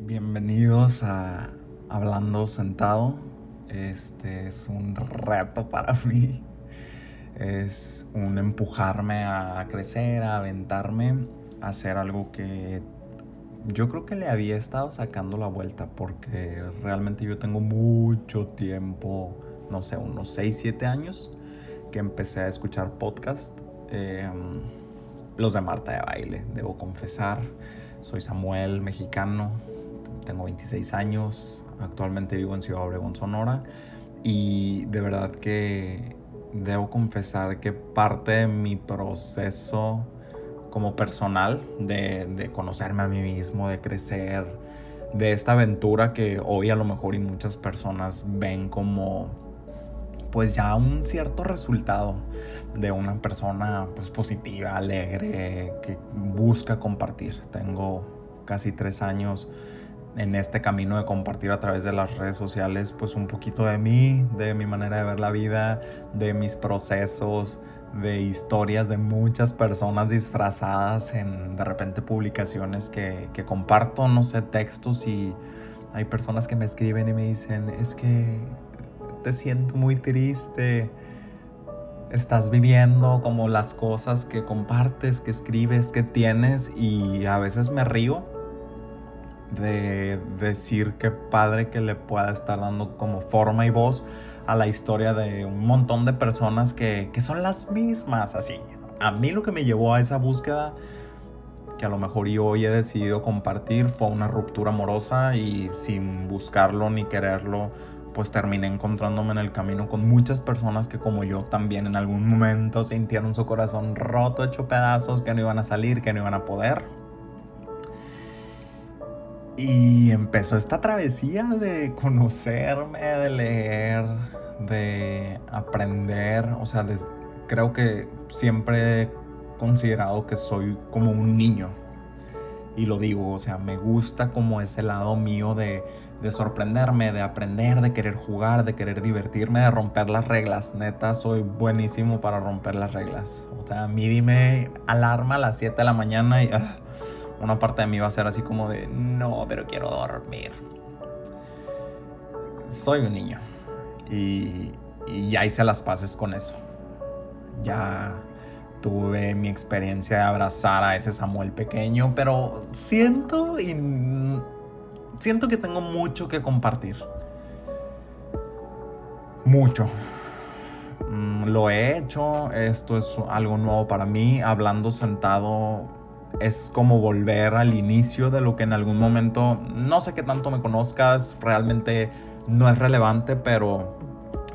Bienvenidos a Hablando Sentado. Este es un reto para mí. Es un empujarme a crecer, a aventarme, a hacer algo que yo creo que le había estado sacando la vuelta porque realmente yo tengo mucho tiempo, no sé, unos 6, 7 años que empecé a escuchar podcast. Em, los de Marta de Baile, debo confesar. Soy Samuel, mexicano, tengo 26 años, actualmente vivo en Ciudad Obregón, Sonora, y de verdad que debo confesar que parte de mi proceso como personal de, conocerme a mí mismo, de crecer, de esta aventura que hoy a lo mejor y muchas personas ven como pues ya un cierto resultado de una persona pues positiva, alegre, que busca compartir. Tengo casi tres años en este camino de compartir a través de las redes sociales pues un poquito de mí, de mi manera de ver la vida, de mis procesos, de historias de muchas personas disfrazadas en de repente publicaciones que, que comparto, no sé, textos y hay personas que me escriben y me dicen, es que te siento muy triste, estás viviendo como las cosas que compartes, que escribes, que tienes y a veces me río de decir que padre que le pueda estar dando como forma y voz a la historia de un montón de personas que, que son las mismas, así. A mí lo que me llevó a esa búsqueda, que a lo mejor yo hoy he decidido compartir, fue una ruptura amorosa y sin buscarlo ni quererlo, pues terminé encontrándome en el camino con muchas personas que como yo también en algún momento sintieron su corazón roto, hecho pedazos, que no iban a salir, que no iban a poder. Y empezó esta travesía de conocerme, de leer, de aprender. O sea, creo que siempre he considerado que soy como un niño. Y lo digo, o sea, me gusta como ese lado mío de, de sorprenderme, de aprender, de querer jugar, de querer divertirme, de romper las reglas. Neta, soy buenísimo para romper las reglas. O sea, a mí dime alarma a las 7 de la mañana y... Ah, una parte de mí va a ser así como de, no, pero quiero dormir. Soy un niño y, ya hice las paces con eso. Ya tuve mi experiencia de abrazar a ese Samuel pequeño, pero siento y siento que tengo mucho que compartir. Mucho. Mm, lo he hecho, esto es algo nuevo para mí, hablando sentado es como volver al inicio de lo que en algún momento, no sé qué tanto me conozcas, realmente no es relevante, pero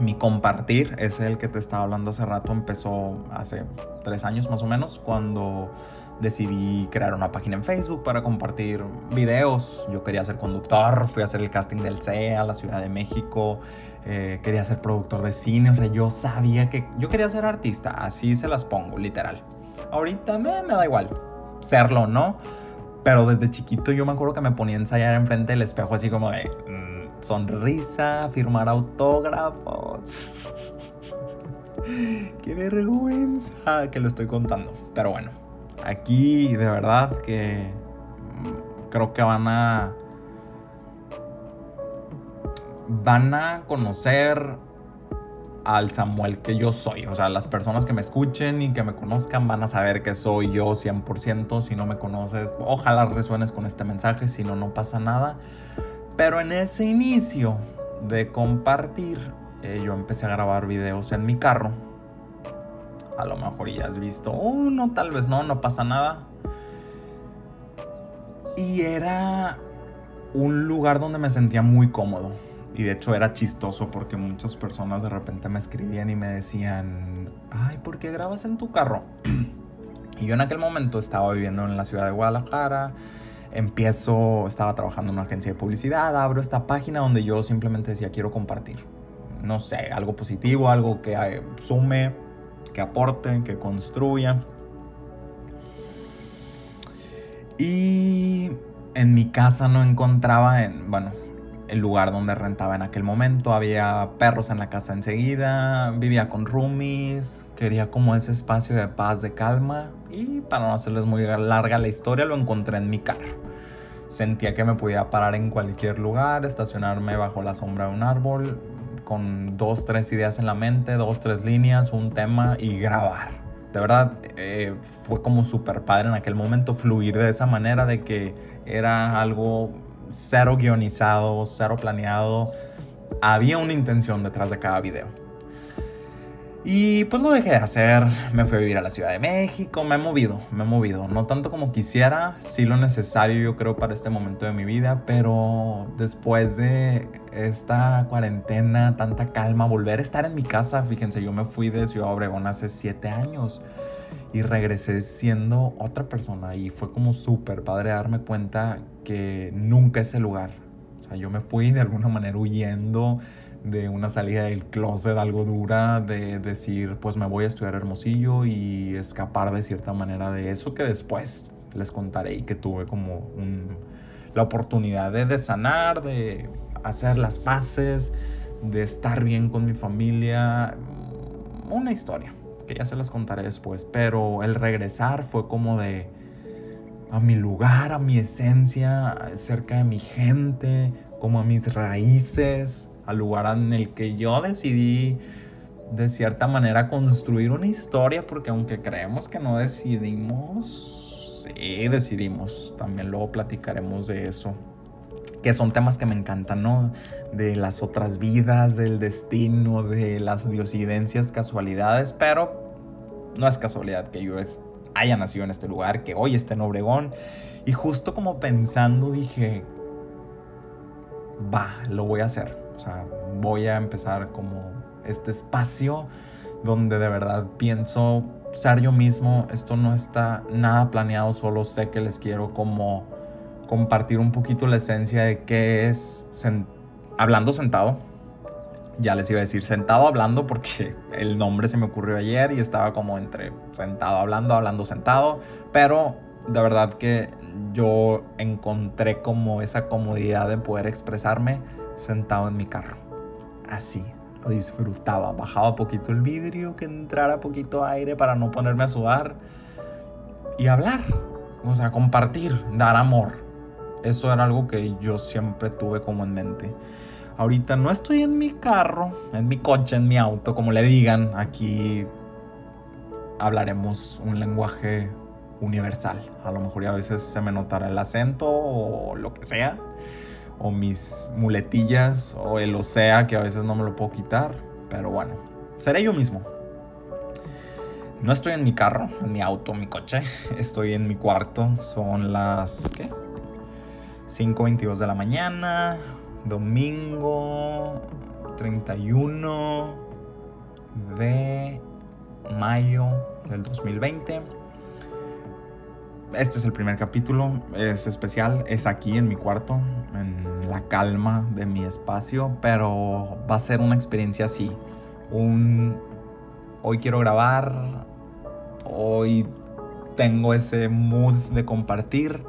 mi compartir, es el que te estaba hablando hace rato, empezó hace tres años más o menos, cuando decidí crear una página en Facebook para compartir videos. Yo quería ser conductor, fui a hacer el casting del CEA a la Ciudad de México, eh, quería ser productor de cine, o sea, yo sabía que yo quería ser artista, así se las pongo, literal. Ahorita me, me da igual, serlo, ¿no? Pero desde chiquito yo me acuerdo que me ponía a ensayar enfrente del espejo así como de mm, sonrisa, firmar autógrafos. Qué vergüenza que lo estoy contando. Pero bueno, aquí de verdad que mm, creo que van a van a conocer al Samuel que yo soy. O sea, las personas que me escuchen y que me conozcan van a saber que soy yo 100%. Si no me conoces, ojalá resuenes con este mensaje, si no, no pasa nada. Pero en ese inicio de compartir, eh, yo empecé a grabar videos en mi carro. A lo mejor ya has visto uno, tal vez no, no pasa nada. Y era un lugar donde me sentía muy cómodo y de hecho era chistoso porque muchas personas de repente me escribían y me decían, ay, ¿por qué grabas en tu carro? y yo en aquel momento estaba viviendo en la ciudad de Guadalajara, empiezo, estaba trabajando en una agencia de publicidad, abro esta página donde yo simplemente decía, quiero compartir. No sé, algo positivo, algo que eh, sume, que aporte, que construya. Y en mi casa no encontraba, en, bueno, el lugar donde rentaba en aquel momento. Había perros en la casa enseguida, vivía con roomies, quería como ese espacio de paz, de calma. Y para no hacerles muy larga la historia, lo encontré en mi carro. Sentía que me podía parar en cualquier lugar, estacionarme bajo la sombra de un árbol, con dos, tres ideas en la mente, dos, tres líneas, un tema y grabar. De verdad, eh, fue como súper padre en aquel momento fluir de esa manera de que era algo cero guionizado, cero planeado. Había una intención detrás de cada video. Y pues lo dejé de hacer, me fui a vivir a la Ciudad de México, me he movido, me he movido, no tanto como quisiera, sí lo necesario yo creo para este momento de mi vida, pero después de esta cuarentena, tanta calma, volver a estar en mi casa, fíjense, yo me fui de Ciudad Obregón hace siete años y regresé siendo otra persona y fue como súper padre darme cuenta que nunca es el lugar, o sea, yo me fui de alguna manera huyendo de una salida del closet algo dura, de decir, pues me voy a estudiar Hermosillo y escapar de cierta manera de eso que después les contaré y que tuve como la oportunidad de sanar, de hacer las paces, de estar bien con mi familia. Una historia que ya se las contaré después, pero el regresar fue como de a mi lugar, a mi esencia, cerca de mi gente, como a mis raíces, al lugar en el que yo decidí de cierta manera construir una historia, porque aunque creemos que no decidimos, sí decidimos. También luego platicaremos de eso. Que son temas que me encantan, ¿no? De las otras vidas, del destino, de las diosidencias, casualidades, pero no es casualidad que yo haya nacido en este lugar, que hoy esté en Obregón. Y justo como pensando dije, va, lo voy a hacer o sea, voy a empezar como este espacio donde de verdad pienso ser yo mismo. Esto no está nada planeado, solo sé que les quiero como compartir un poquito la esencia de qué es hablando sentado. Ya les iba a decir sentado hablando porque el nombre se me ocurrió ayer y estaba como entre sentado hablando, hablando sentado, pero de verdad que yo encontré como esa comodidad de poder expresarme sentado en mi carro. Así, lo disfrutaba. Bajaba poquito el vidrio, que entrara poquito aire para no ponerme a sudar. Y hablar, o sea, compartir, dar amor. Eso era algo que yo siempre tuve como en mente. Ahorita no estoy en mi carro, en mi coche, en mi auto, como le digan. Aquí hablaremos un lenguaje universal. A lo mejor ya a veces se me notará el acento o lo que sea o mis muletillas o el osea que a veces no me lo puedo quitar. Pero bueno, seré yo mismo. No estoy en mi carro, en mi auto, en mi coche. Estoy en mi cuarto. Son las ¿qué? 5:22 de la mañana, domingo 31 de mayo del 2020 este es el primer capítulo, es especial, es aquí en mi cuarto, en la calma de mi espacio, pero va a ser una experiencia así. Un hoy quiero grabar, hoy tengo ese mood de compartir.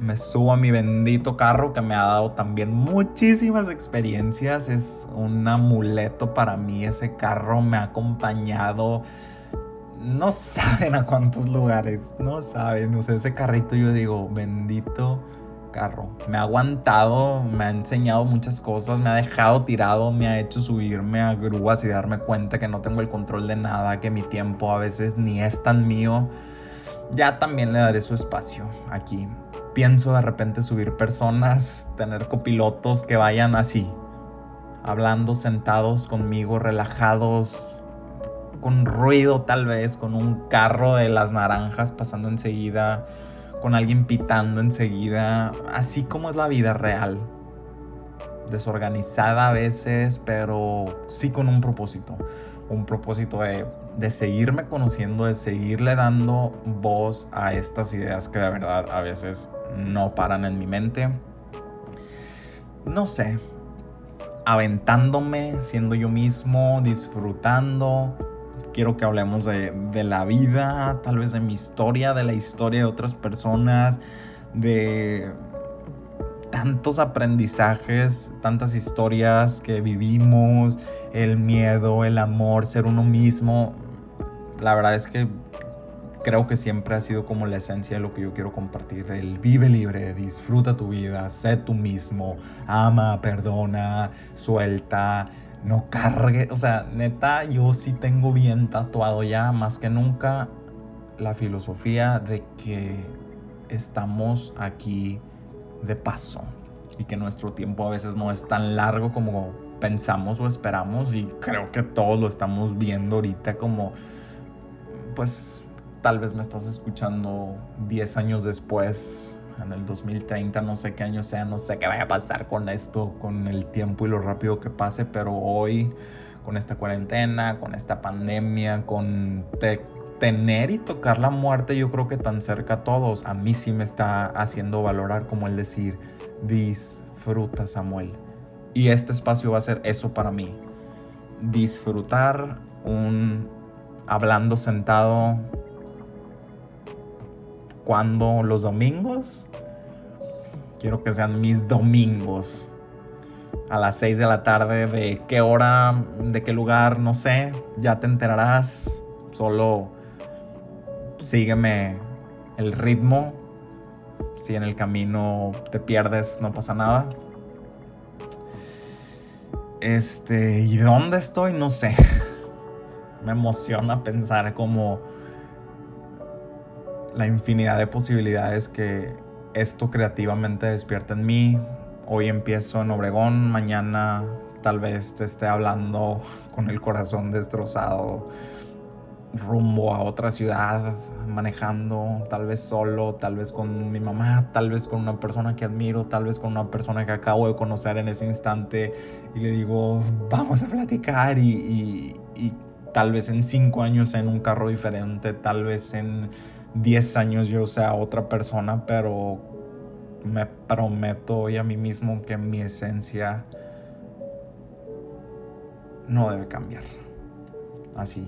Me subo a mi bendito carro que me ha dado también muchísimas experiencias. Es un amuleto para mí. Ese carro me ha acompañado no saben a cuántos lugares, no saben. O sea, ese carrito yo digo, bendito carro. Me ha aguantado, me ha enseñado muchas cosas, me ha dejado tirado, me ha hecho subirme a grúas y darme cuenta que no tengo el control de nada, que mi tiempo a veces ni es tan mío. Ya también le daré su espacio aquí. Pienso de repente subir personas, tener copilotos que vayan así, hablando sentados conmigo, relajados, con ruido tal vez, con un carro de las naranjas pasando enseguida, con alguien pitando enseguida, así como es la vida real. Desorganizada a veces, pero sí con un propósito. Un propósito de, de seguirme conociendo, de seguirle dando voz a estas ideas que de verdad a veces no paran en mi mente. No sé, aventándome, siendo yo mismo, disfrutando, quiero que hablemos de, la vida, tal vez de mi historia, de la historia de otras personas, de tantos aprendizajes, tantas historias que vivimos, el miedo, el amor, ser uno mismo. La verdad es que creo que siempre ha sido como la esencia de lo que yo quiero compartir. El vive libre, disfruta tu vida, sé tú mismo, ama, perdona, suelta, no cargue. O sea, neta, yo sí tengo bien tatuado ya, más que nunca, la filosofía de que estamos aquí de paso y que nuestro tiempo a veces no es tan largo como pensamos o esperamos y creo que todos lo estamos viendo ahorita como pues tal vez me estás escuchando 10 años después en el 2030, no sé qué año sea, no sé qué vaya a pasar con esto, con el tiempo y lo rápido que pase, pero hoy con esta cuarentena, con esta pandemia, con tener y tocar la muerte, yo creo que tan cerca a todos, a mí sí me está haciendo valorar como el decir, disfruta Samuel. Y este espacio va a ser eso para mí. Disfrutar un hablando sentado cuando los domingos. Quiero que sean mis domingos. A las 6 de la tarde, de qué hora, de qué lugar, no sé. Ya te enterarás. Solo sígueme el ritmo. Si en el camino te pierdes, no pasa nada. Este, ¿y dónde estoy? No sé. Me emociona pensar como la infinidad de posibilidades que esto creativamente despierta en mí. Hoy empiezo en Obregón, mañana tal vez te esté hablando con el corazón destrozado rumbo a otra ciudad, manejando, tal vez solo, tal vez con mi mamá, tal vez con una persona que admiro, tal vez con una persona que acabo de conocer en ese instante y le digo, vamos a platicar y, y tal vez en cinco años en un carro diferente, tal vez en 10 años yo sea otra persona, pero me prometo hoy a mí mismo que mi esencia no debe cambiar. Así.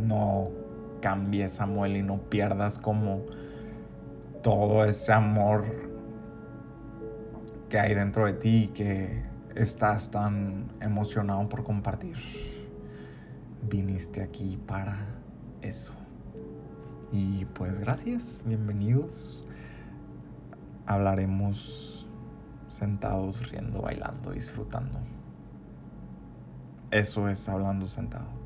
No cambies, Samuel, y no pierdas como todo ese amor que hay dentro de ti y que estás tan emocionado por compartir. Viniste aquí para eso. Y pues gracias, bienvenidos. Hablaremos sentados, riendo, bailando, disfrutando. Eso es hablando sentado.